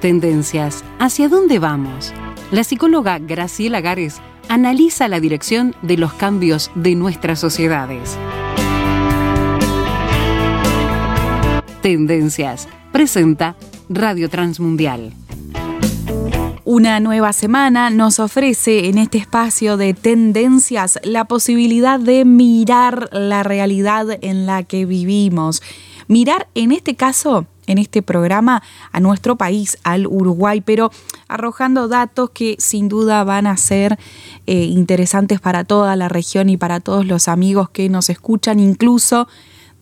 Tendencias. ¿Hacia dónde vamos? La psicóloga Graciela Gares analiza la dirección de los cambios de nuestras sociedades. Tendencias. Presenta Radio Transmundial. Una nueva semana nos ofrece en este espacio de tendencias la posibilidad de mirar la realidad en la que vivimos. Mirar en este caso en este programa a nuestro país, al Uruguay, pero arrojando datos que sin duda van a ser eh, interesantes para toda la región y para todos los amigos que nos escuchan, incluso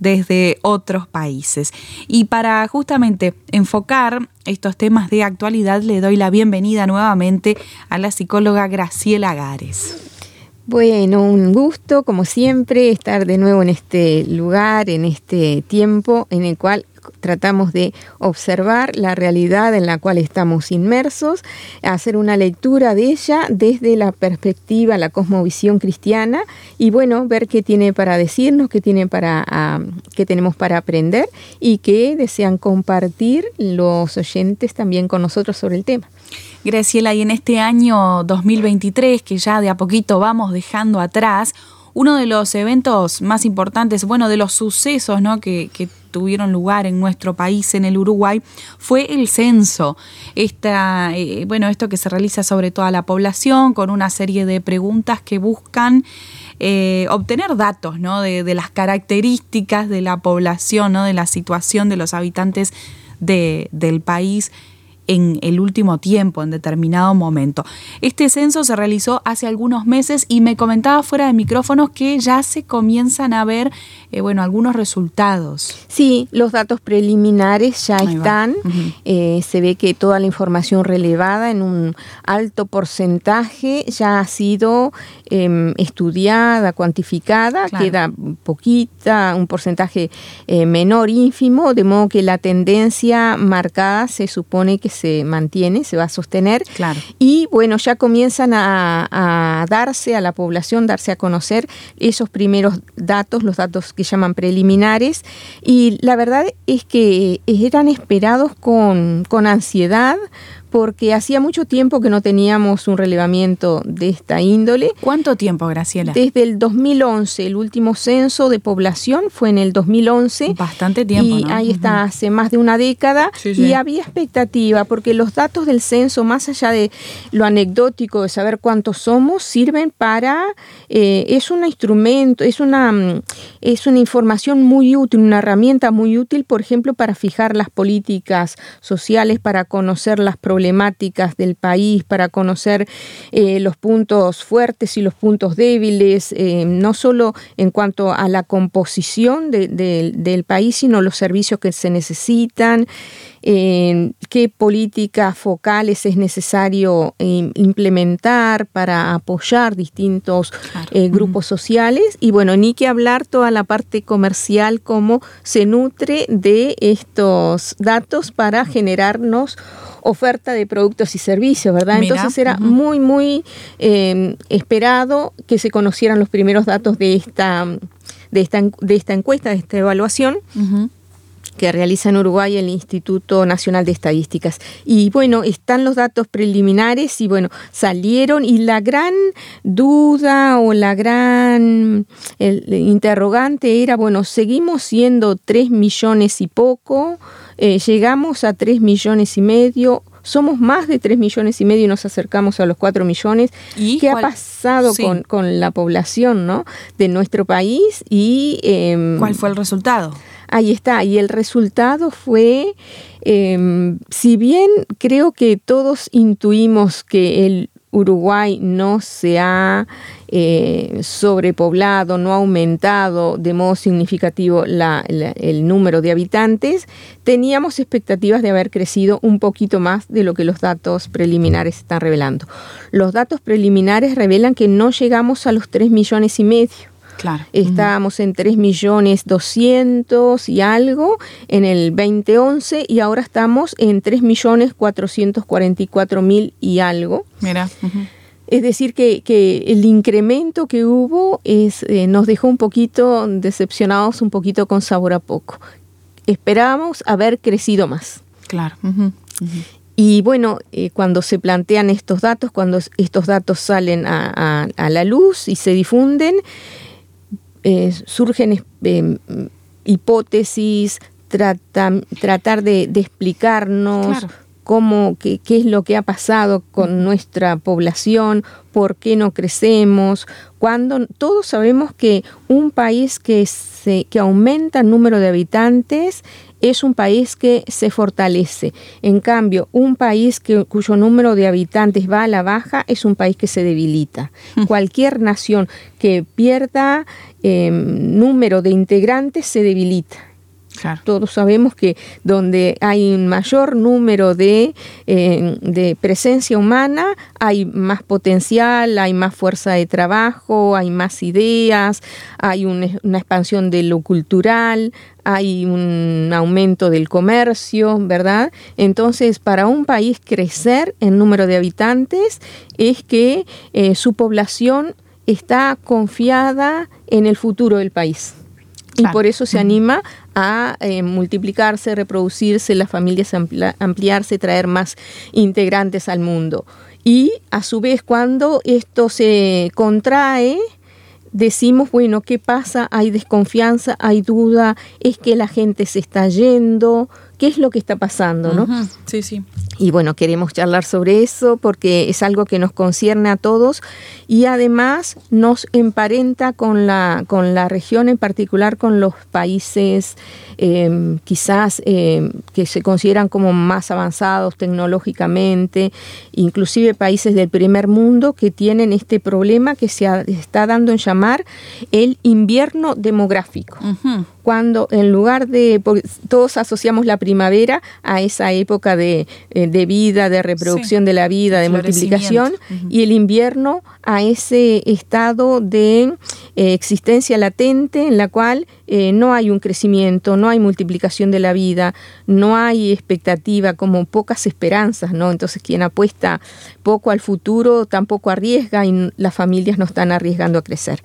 desde otros países. Y para justamente enfocar estos temas de actualidad, le doy la bienvenida nuevamente a la psicóloga Graciela Gares. Bueno, un gusto, como siempre, estar de nuevo en este lugar, en este tiempo en el cual tratamos de observar la realidad en la cual estamos inmersos, hacer una lectura de ella desde la perspectiva, la cosmovisión cristiana y bueno, ver qué tiene para decirnos, qué, tiene para, qué tenemos para aprender y qué desean compartir los oyentes también con nosotros sobre el tema. Graciela, y en este año 2023, que ya de a poquito vamos dejando atrás, uno de los eventos más importantes, bueno, de los sucesos ¿no? que, tuvieron lugar en nuestro país, en el Uruguay, fue el censo. Esta, eh, bueno, esto que se realiza sobre toda la población con una serie de preguntas que buscan eh, obtener datos ¿no? de, de, las características de la población, ¿no? de la situación de los habitantes de, del país en el último tiempo, en determinado momento. Este censo se realizó hace algunos meses y me comentaba fuera de micrófonos que ya se comienzan a ver, eh, bueno, algunos resultados. Sí, los datos preliminares ya están. Eh, se ve que toda la información relevada en un alto porcentaje ya ha sido em, estudiada, cuantificada. Queda poquita, un porcentaje eh, menor, ínfimo, de modo que la tendencia marcada se supone que se mantiene, se va a sostener. Claro. Y bueno, ya comienzan a, darse a la población, darse a conocer esos primeros datos, los datos que llaman preliminares. Y la verdad es que eran esperados con, con ansiedad porque hacía mucho tiempo que no teníamos un relevamiento de esta índole. ¿Cuánto tiempo, Graciela? Desde el 2011, el último censo de población fue en el 2011. Bastante tiempo. Y ahí está, hace más de una década. Y había expectativa, porque los datos del censo, más allá de lo anecdótico de saber cuántos somos, sirven para, eh, es un instrumento, es una, mm, es una información muy útil, una herramienta muy útil, por ejemplo, para fijar las políticas sociales, para conocer las problemáticas problemáticas del país, para conocer eh, los puntos fuertes y los puntos débiles, eh, no solo en cuanto a la composición del país, sino los servicios que se necesitan, eh, qué políticas focales es necesario implementar para apoyar distintos grupos sociales. Y bueno, ni que hablar toda la parte comercial, cómo se nutre de estos datos para generarnos oferta de productos y servicios, ¿verdad? Entonces era muy, muy em, esperado que se conocieran los primeros datos de esta, de esta, de esta encuesta, de esta evaluación. Que realiza en Uruguay el Instituto Nacional de Estadísticas. Y bueno, están los datos preliminares y bueno, salieron y la gran duda o la gran interrogante era, bueno, seguimos siendo tres millones y poco, eh, llegamos a 3 millones y medio, somos más de 3 millones y medio y nos acercamos a los 4 millones. ¿Y ¿Qué ha pasado con, la población ¿no? de nuestro país? y em, ¿Cuál fue el resultado? Ahí está, y el resultado fue, em, si bien creo que todos intuimos que el Uruguay no se ha eh, sobrepoblado, no ha aumentado de modo significativo el número de habitantes, teníamos expectativas de haber crecido un poquito más de lo que los datos preliminares están revelando. Los datos preliminares revelan que no llegamos a los 3 millones y medio. Claro. Estábamos en 3 millones 200 y algo en el 2011 y ahora estamos en 3 millones 444 mil y algo. Mira. Es decir, que, que, el incremento que hubo es, eh, nos dejó un poquito decepcionados, un poquito con sabor a poco. Esperábamos haber crecido más. Claro. Y bueno, eh, cuando se plantean estos datos, cuando estos datos salen a, la luz y se difunden, eh, surgen eh, hipótesis, tratar de, explicarnos cómo, qué, qué, es lo que ha pasado con nuestra población, por qué no crecemos, cuando todos sabemos que un país que, se, que aumenta el número de habitantes es un país que se fortalece. En cambio, un país que, cuyo número de habitantes va a la baja es un país que se debilita. Mm. Cualquier nación que pierda em, número de integrantes se debilita. Todos sabemos que donde hay un mayor número de, em, de, presencia humana, hay más potencial, hay más fuerza de trabajo, hay más ideas, hay una expansión de lo cultural, hay un aumento del comercio, ¿verdad? Entonces, para un país crecer en número de habitantes es que eh, su población está confiada en el futuro del país. Y por eso se anima a eh, multiplicarse, reproducirse, las familias ampliarse, traer más integrantes al mundo. Y a su vez, cuando esto se contrae, decimos, bueno, ¿qué pasa? Hay desconfianza, hay duda, es que la gente se está yendo, ¿qué es lo que está pasando? ¿no? Sí, sí. Y bueno, queremos charlar sobre eso porque es algo que nos concierne a todos y además nos emparenta con la, con la región, en particular con los países em, quizás em, que se consideran como más avanzados tecnológicamente, inclusive países del primer mundo que tienen este problema que se está dando en llamar el invierno demográfico cuando en lugar de, todos asociamos la primavera a esa época de, eh, vida, de reproducción de la vida, de multiplicación, y el invierno a ese estado de eh, existencia latente en la cual eh, no hay un crecimiento, no hay multiplicación de la vida, no hay expectativa, como pocas esperanzas, ¿no? Entonces quien apuesta poco al futuro tampoco arriesga y las familias no están arriesgando a crecer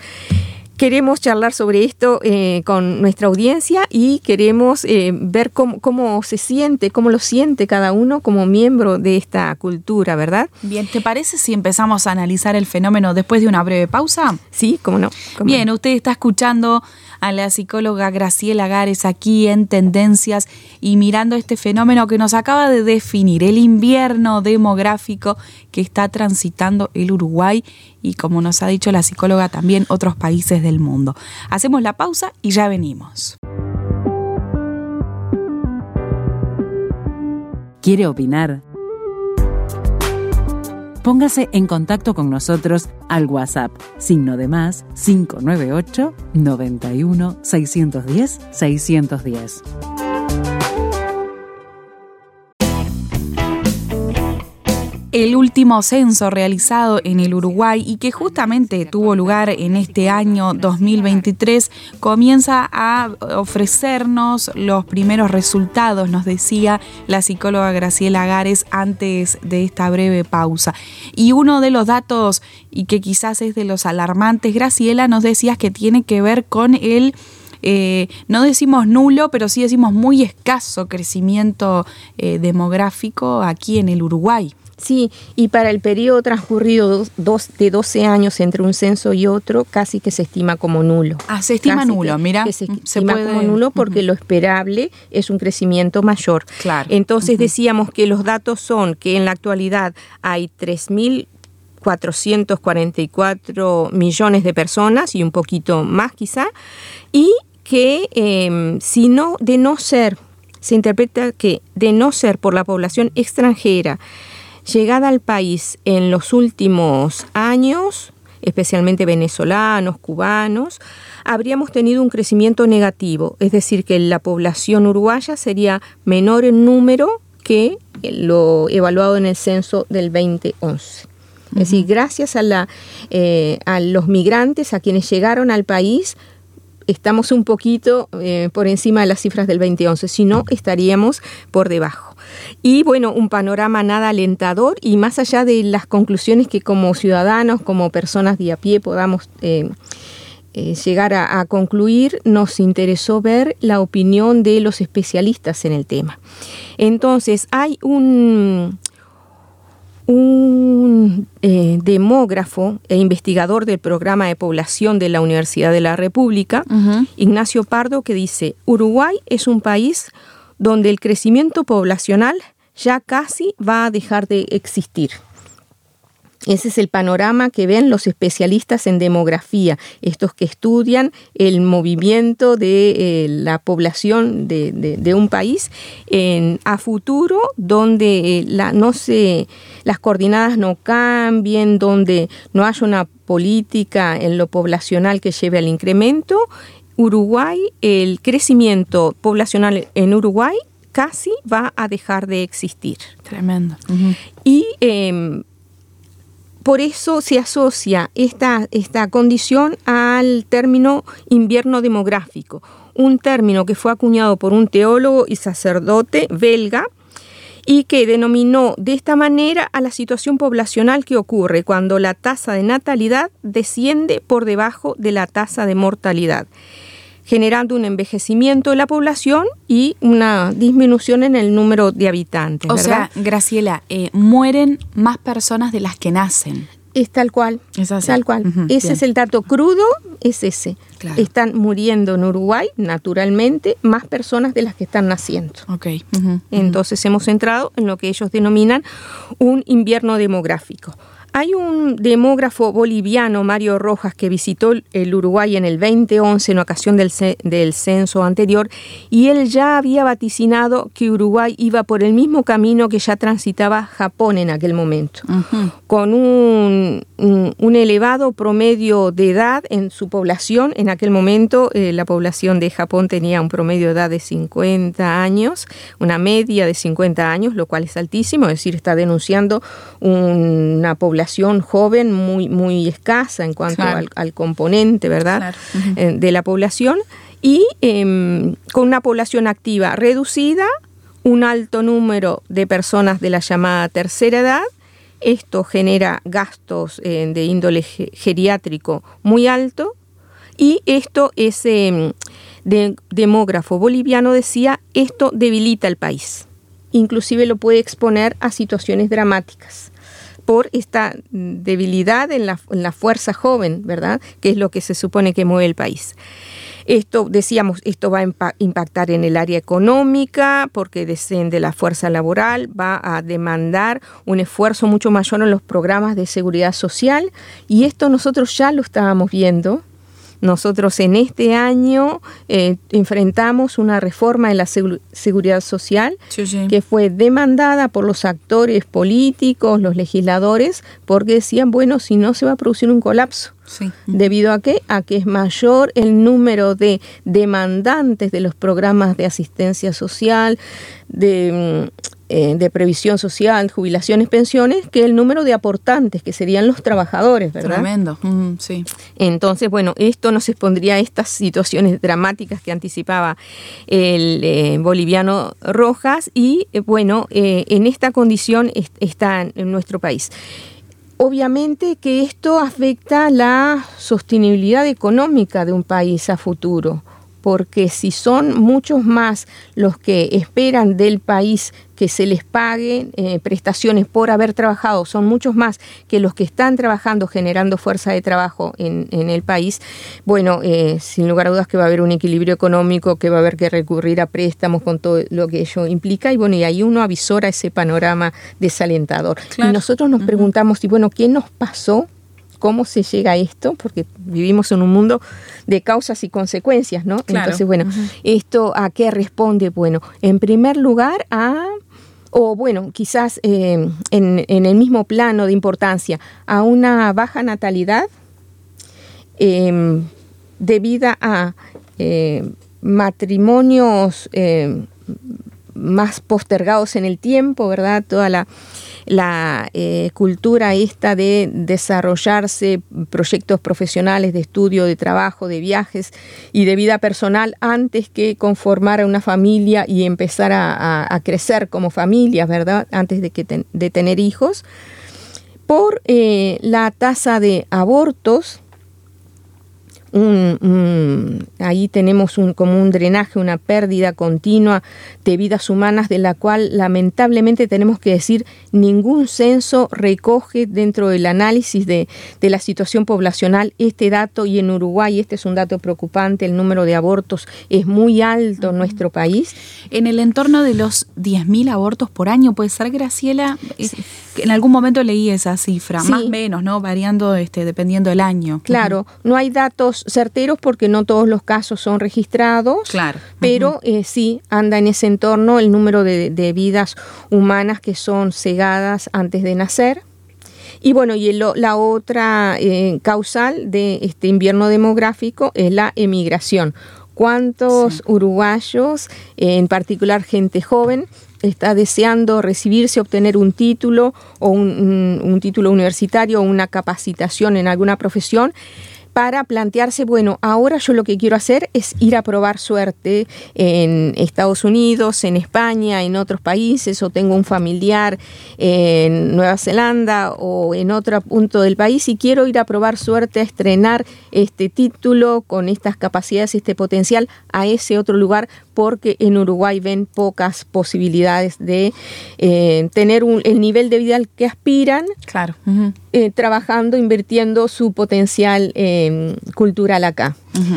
queremos charlar sobre esto eh, con nuestra audiencia y queremos eh, ver cómo, cómo, se siente, cómo lo siente cada uno como miembro de esta cultura, ¿verdad? Bien, ¿te parece si empezamos a analizar el fenómeno después de una breve pausa? Sí, cómo no. Bien, usted está escuchando a la psicóloga Graciela Gares aquí en Tendencias y mirando este fenómeno que nos acaba de definir, el invierno demográfico que está transitando el Uruguay y como nos ha dicho la psicóloga también otros países del mundo. Hacemos la pausa y ya venimos. ¿Quiere opinar? Póngase en contacto con nosotros al WhatsApp, signo de más 598 91 610 610. El último censo realizado en el Uruguay y que justamente tuvo lugar en este año 2023 comienza a ofrecernos los primeros resultados, nos decía la psicóloga Graciela Gares antes de esta breve pausa. Y uno de los datos, y que quizás es de los alarmantes, Graciela, nos decías que tiene que ver con el... Eh, no decimos nulo, pero sí decimos muy escaso crecimiento eh, demográfico aquí en el Uruguay. Sí, y para el periodo transcurrido dos, de 12 años entre un censo y otro, casi que se estima como nulo. Ah, se estima nulo, mira. se estima como nulo porque lo esperable es un crecimiento mayor. Claro. Entonces decíamos que los datos son que en la actualidad hay 3.444 millones de personas y un poquito más quizá, y que em, si no, de no ser, se interpreta que de no ser por la población extranjera, llegada al país en los últimos años, especialmente venezolanos, cubanos, habríamos tenido un crecimiento negativo, es decir, que la población uruguaya sería menor en número que lo evaluado en el censo del 2011. Es decir, gracias a, la, eh, a los migrantes, a quienes llegaron al país, estamos un poquito eh, por encima de las cifras del 2011, si no estaríamos por debajo. Y bueno, un panorama nada alentador y más allá de las conclusiones que como ciudadanos, como personas de a pie podamos eh, eh, llegar a, concluir, nos interesó ver la opinión de los especialistas en el tema. Entonces, hay un, un eh, demógrafo e investigador del programa de población de la Universidad de la República, Ignacio Pardo, que dice, Uruguay es un país donde el crecimiento poblacional ya casi va a dejar de existir. Ese es el panorama que ven los especialistas en demografía, estos que estudian el movimiento de eh, la población de, un país en, a futuro, donde eh, las coordinadas no cambien, donde no haya una política en lo poblacional que lleve al incremento. Uruguay, el crecimiento poblacional en Uruguay casi va a dejar de existir. Tremendo. Y em, por eso se asocia esta, esta condición al término invierno demográfico, un término que fue acuñado por un teólogo y sacerdote belga y que denominó de esta manera a la situación poblacional que ocurre cuando la tasa de natalidad desciende por debajo de la tasa de mortalidad generando un envejecimiento de la población y una disminución en el número de habitantes. O sea, Graciela, eh, mueren más personas de las que nacen. Es tal cual. Es Tal cual. ese es el dato crudo, es ese. Están muriendo en Uruguay, naturalmente, más personas de las que están naciendo. Okay. Entonces hemos entrado en lo que ellos denominan un invierno demográfico. Hay un demógrafo boliviano, Mario Rojas, que visitó el Uruguay en el 2011 en ocasión del, del, censo anterior y él ya había vaticinado que Uruguay iba por el mismo camino que ya transitaba Japón en aquel momento, con un, un, elevado promedio de edad en su población. En aquel momento eh, la población de Japón tenía un promedio de edad de 50 años, una media de 50 años, lo cual es altísimo, es decir, está denunciando una población joven muy, muy escasa en cuanto al, componente, ¿verdad?, eh, de la población, y em, con una población activa reducida, un alto número de personas de la llamada tercera edad, esto genera gastos eh, de índole geriátrico muy alto, y esto es, em, demógrafo boliviano decía, esto debilita el país. Inclusive lo puede exponer a situaciones dramáticas por esta debilidad en la, fuerza joven, ¿verdad? Que es lo que se supone que mueve el país. Esto, decíamos, esto va a impactar en el área económica porque desciende la fuerza laboral, va a demandar un esfuerzo mucho mayor en los programas de seguridad social y esto nosotros ya lo estábamos viendo nosotros en este año eh, enfrentamos una reforma de la seguridad social que fue demandada por los actores políticos, los legisladores, porque decían, bueno, si no se va a producir un colapso. ¿Debido a qué? A que es mayor el número de demandantes de los programas de asistencia social, de mm, eh, de previsión social, jubilaciones, pensiones, que el número de aportantes, que serían los trabajadores, ¿verdad? Tremendo, sí. Entonces, bueno, esto nos expondría a estas situaciones dramáticas que anticipaba el eh, boliviano Rojas y, eh, bueno, en esta condición está en nuestro país. Obviamente que esto afecta la sostenibilidad económica de un país a futuro porque si son muchos más los que esperan del país que se les pague eh, prestaciones por haber trabajado, son muchos más que los que están trabajando generando fuerza de trabajo en, el país, bueno, eh, sin lugar a dudas que va a haber un equilibrio económico, que va a haber que recurrir a préstamos con todo lo que ello implica, y bueno, y ahí uno avisora ese panorama desalentador. Y nosotros nos preguntamos, y bueno, ¿qué nos pasó cómo se llega a esto, porque vivimos en un mundo de causas y consecuencias, ¿no? Entonces, bueno, ¿esto a qué responde? Bueno, en primer lugar a o bueno, quizás eh, en, el mismo plano de importancia, a una baja natalidad em, debida a eh, matrimonios eh, más postergados en el tiempo, ¿verdad? Toda la eh, cultura esta de desarrollarse proyectos profesionales de estudio, de trabajo, de viajes y de vida personal antes que conformar una familia y empezar a, crecer como familia, ¿verdad? Antes de, que tener hijos, por eh, la tasa de abortos un, ahí tenemos un, como un drenaje, una pérdida continua de vidas humanas de la cual lamentablemente tenemos que decir ningún censo recoge dentro del análisis de, de la situación poblacional este dato. Y en Uruguay este es un dato preocupante, el número de abortos es muy alto en nuestro país. En el entorno de los 10.000 abortos por año, puede ser Graciela, en algún momento leí esa cifra, más o menos, ¿no? Variando este, dependiendo del año. Claro, no hay datos certeros porque no todos los casos son registrados, claro. pero eh, sí anda en ese entorno el número de, vidas humanas que son cegadas antes de nacer. Y bueno, y la otra eh, causal de este invierno demográfico es la emigración. ¿Cuántos uruguayos, en particular gente joven, está deseando recibirse, obtener un título o un, título universitario o una capacitación en alguna profesión para plantearse, bueno, ahora yo lo que quiero hacer es ir a probar suerte en Estados Unidos, en España, en otros países, o tengo un familiar en Nueva Zelanda o en otro punto del país y quiero ir a probar suerte a estrenar este título con estas capacidades, este potencial a ese otro lugar porque en Uruguay ven pocas posibilidades de eh, tener el nivel de vida al que aspiran, claro. Eh, trabajando, invirtiendo su potencial em, cultural acá.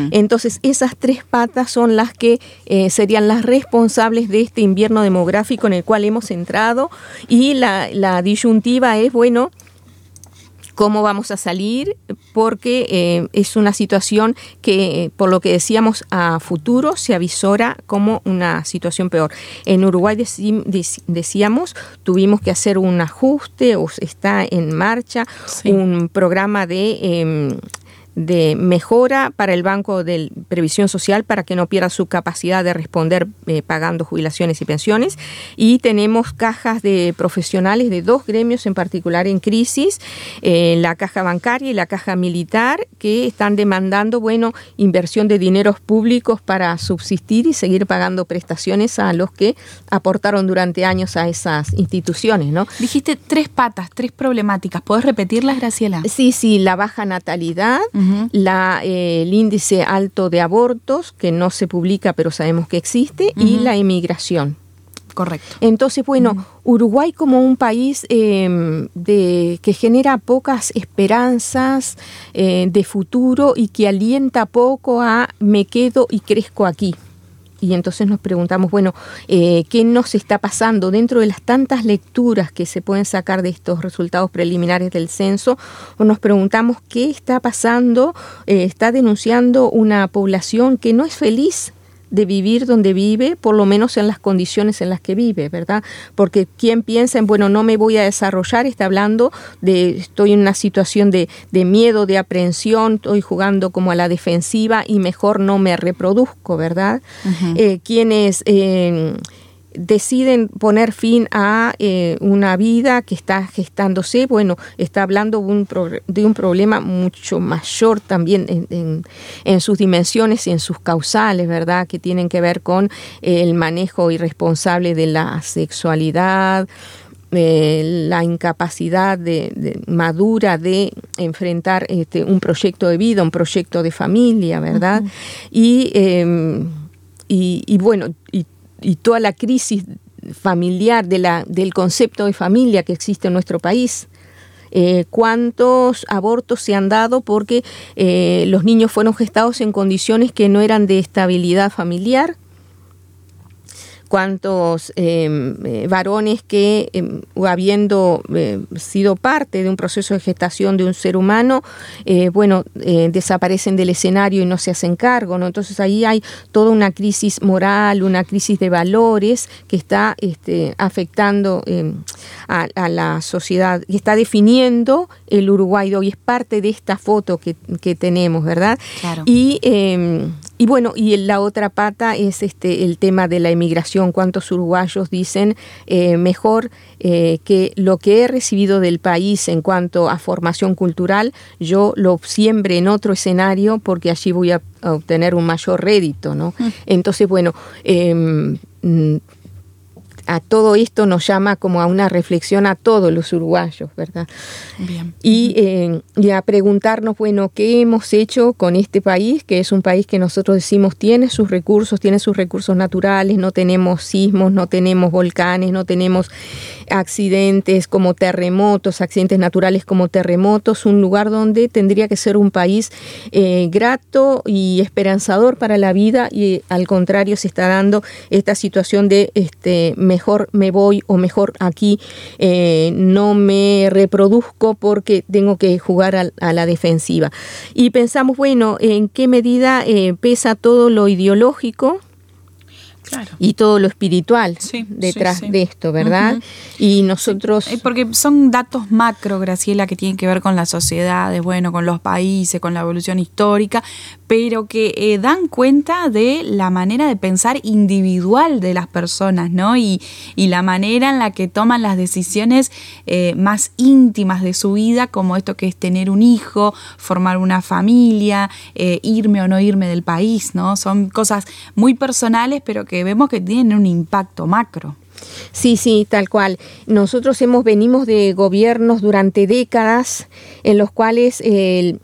Entonces, esas tres patas son las que eh, serían las responsables de este invierno demográfico en el cual hemos entrado y la, la disyuntiva es, bueno, cómo vamos a salir, porque eh, es una situación que, por lo que decíamos, a futuro se avisora como una situación peor. En Uruguay decíamos, tuvimos que hacer un ajuste, o está en marcha un programa de... Em, de mejora para el Banco de Previsión Social para que no pierda su capacidad de responder eh, pagando jubilaciones y pensiones. Y tenemos cajas de profesionales de dos gremios en particular en crisis, eh, la caja bancaria y la caja militar, que están demandando, bueno, inversión de dineros públicos para subsistir y seguir pagando prestaciones a los que aportaron durante años a esas instituciones, ¿no? Dijiste tres patas, tres problemáticas. ¿Puedes repetirlas, Graciela? Sí, sí, la baja natalidad, la, eh, el índice alto de abortos, que no se publica pero sabemos que existe, y la emigración. Correcto. Entonces, bueno, Uruguay como un país em, de, que genera pocas esperanzas eh, de futuro y que alienta poco a me quedo y crezco aquí y entonces nos preguntamos, bueno, eh, ¿qué nos está pasando dentro de las tantas lecturas que se pueden sacar de estos resultados preliminares del censo? O nos preguntamos qué está pasando, eh, está denunciando una población que no es feliz de vivir donde vive, por lo menos en las condiciones en las que vive, ¿verdad? Porque quien piensa en, bueno, no me voy a desarrollar, está hablando de, estoy en una situación de, de miedo, de aprehensión, estoy jugando como a la defensiva y mejor no me reproduzco, ¿verdad? Eh, quienes... Eh, deciden poner fin a eh, una vida que está gestándose, bueno, está hablando de un, de un problema mucho mayor también en, en, sus dimensiones y en sus causales, ¿verdad? Que tienen que ver con el manejo irresponsable de la sexualidad, eh, la incapacidad de, madura de enfrentar este, un proyecto de vida, un proyecto de familia, ¿verdad? y, em, y, y, bueno, y y toda la crisis familiar de la, del concepto de familia que existe en nuestro país. Eh, cuántos abortos se han dado porque eh, los niños fueron gestados en condiciones que no eran de estabilidad familiar, cuántos em, eh, varones que, em, habiendo eh, sido parte de un proceso de gestación de un ser humano, eh, bueno, desaparecen del escenario y no se hacen cargo, ¿no? Entonces ahí hay toda una crisis moral, una crisis de valores que está este, afectando em, a, la sociedad y está definiendo el Uruguay hoy, es parte de esta foto que, que tenemos, ¿verdad? Claro. Y y bueno, y la otra pata es este el tema de la emigración. ¿Cuántos uruguayos dicen eh, mejor eh, que lo que he recibido del país en cuanto a formación cultural, yo lo siembre en otro escenario porque allí voy a, obtener un mayor rédito, ¿no? Mm. Entonces, bueno, em, a todo esto nos llama como a una reflexión a todos los uruguayos, ¿verdad? Bien. Y, eh, y, a preguntarnos, bueno, ¿qué hemos hecho con este país? Que es un país que nosotros decimos tiene sus recursos, tiene sus recursos naturales, no tenemos sismos, no tenemos volcanes, no tenemos accidentes como terremotos, accidentes naturales como terremotos, un lugar donde tendría que ser un país eh, grato y esperanzador para la vida y al contrario se está dando esta situación de este mejor me voy o mejor aquí eh, no me reproduzco porque tengo que jugar a, la defensiva. Y pensamos, bueno, ¿en qué medida eh, pesa todo lo ideológico? Y todo lo espiritual detrás de esto, ¿verdad? Y nosotros... Eh, porque son datos macro, Graciela, que tienen que ver con las sociedades, bueno, con los países, con la evolución histórica, pero que eh, dan cuenta de la manera de pensar individual de las personas, ¿no? Y, y la manera en la que toman las decisiones eh, más íntimas de su vida, como esto que es tener un hijo, formar una familia, irme o no irme del país, ¿no? Son cosas muy personales, pero que vemos que tienen un impacto macro. Sí, sí, tal cual. Nosotros hemos venimos de gobiernos durante décadas en los cuales el,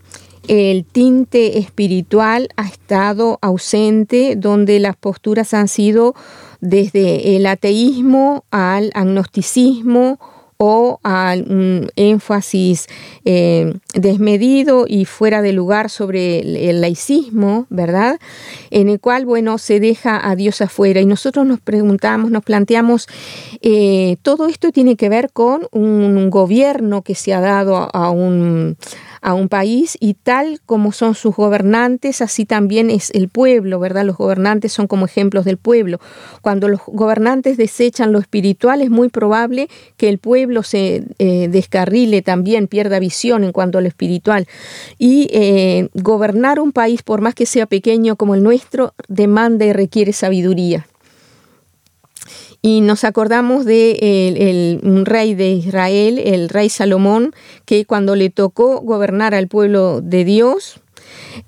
el tinte espiritual ha estado ausente, donde las posturas han sido desde el ateísmo al agnosticismo o a un énfasis eh, desmedido y fuera de lugar sobre el, laicismo, ¿verdad? En el cual, bueno, se deja a Dios afuera. Y nosotros nos preguntamos, nos planteamos, eh, todo esto tiene que ver con un gobierno que se ha dado a un a un país y tal como son sus gobernantes, así también es el pueblo, ¿verdad? Los gobernantes son como ejemplos del pueblo. Cuando los gobernantes desechan lo espiritual, es muy probable que el pueblo se eh, descarrile también, pierda visión en cuanto a lo espiritual. Y eh, gobernar un país, por más que sea pequeño como el nuestro, demanda y requiere sabiduría. Y nos acordamos de un rey de Israel, el rey Salomón, que cuando le tocó gobernar al pueblo de Dios,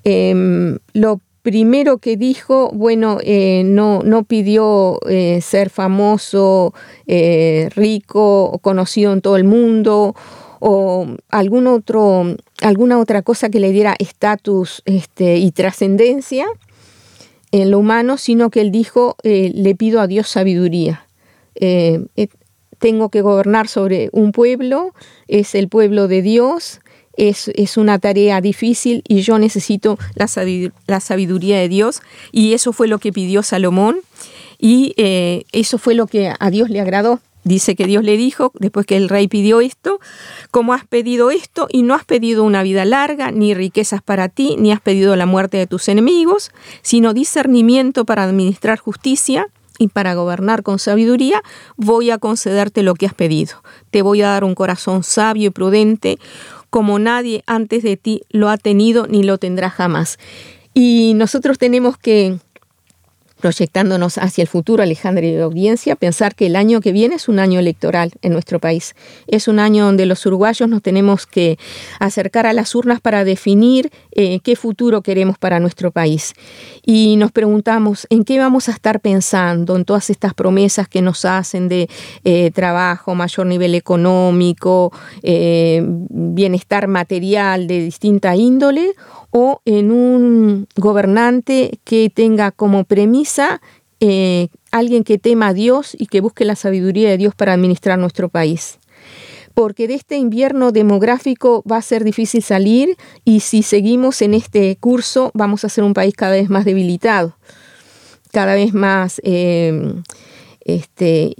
em, lo primero que dijo, bueno, eh, no, no pidió eh, ser famoso, eh, rico, conocido en todo el mundo, o algún otro, alguna otra cosa que le diera estatus este, y trascendencia en lo humano, sino que él dijo, le pido a Dios sabiduría. Eh, eh, tengo que gobernar sobre un pueblo, es el pueblo de Dios, es, es una tarea difícil y yo necesito la, sabiduría de Dios y eso fue lo que pidió Salomón y eh, eso fue lo que a Dios le agradó. Dice que Dios le dijo, después que el rey pidió esto, como has pedido esto y no has pedido una vida larga, ni riquezas para ti, ni has pedido la muerte de tus enemigos, sino discernimiento para administrar justicia, y para gobernar con sabiduría, voy a concederte lo que has pedido. Te voy a dar un corazón sabio y prudente, como nadie antes de ti lo ha tenido ni lo tendrá jamás. Y nosotros tenemos que proyectándonos hacia el futuro, Alejandra y audiencia, pensar que el año que viene es un año electoral en nuestro país. Es un año donde los uruguayos nos tenemos que acercar a las urnas para definir eh, qué futuro queremos para nuestro país. Y nos preguntamos en qué vamos a estar pensando en todas estas promesas que nos hacen de eh, trabajo, mayor nivel económico, eh, bienestar material de distinta índole o en un gobernante que tenga como premisa eh, alguien que tema a Dios y que busque la sabiduría de Dios para administrar nuestro país. Porque de este invierno demográfico va a ser difícil salir y si seguimos en este curso vamos a ser un país cada vez más debilitado, cada vez más eh, este,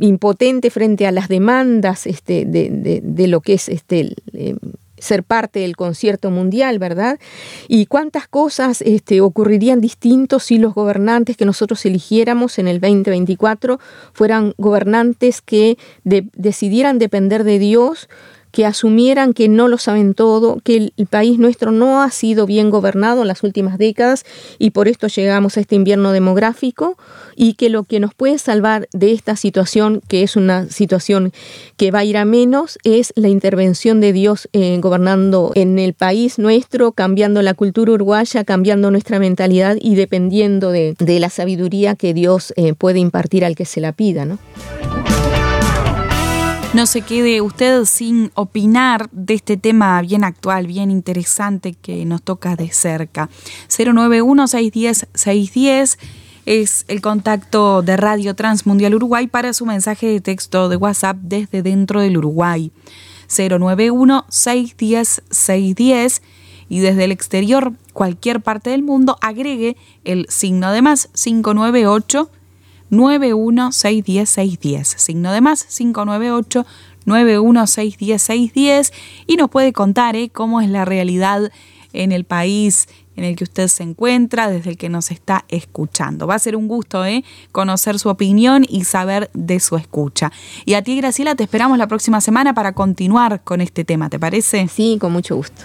impotente frente a las demandas este, de, lo que es este, ser parte del concierto mundial, ¿verdad? Y cuántas cosas este, ocurrirían distintos si los gobernantes que nosotros eligiéramos en el 2024 fueran gobernantes que decidieran depender de Dios, que asumieran que no lo saben todo, que el país nuestro no ha sido bien gobernado en las últimas décadas y por esto llegamos a este invierno demográfico y que lo que nos puede salvar de esta situación, que es una situación que va a ir a menos, es la intervención de Dios eh, gobernando en el país nuestro, cambiando la cultura uruguaya, cambiando nuestra mentalidad y dependiendo de, la sabiduría que Dios eh, puede impartir al que se la pida. ¿no? No se quede usted sin opinar de este tema bien actual, bien interesante que nos toca de cerca. 091-610-610 es el contacto de Radio Transmundial Uruguay para su mensaje de texto de WhatsApp desde dentro del Uruguay. 091-610-610 y desde el exterior, cualquier parte del mundo, agregue el signo de más 598 91610 Signo de más 598 91610 y nos puede contar ¿eh? cómo es la realidad en el país en el que usted se encuentra, desde el que nos está escuchando. Va a ser un gusto ¿eh? conocer su opinión y saber de su escucha. Y a ti, Graciela, te esperamos la próxima semana para continuar con este tema, ¿te parece? Sí, con mucho gusto.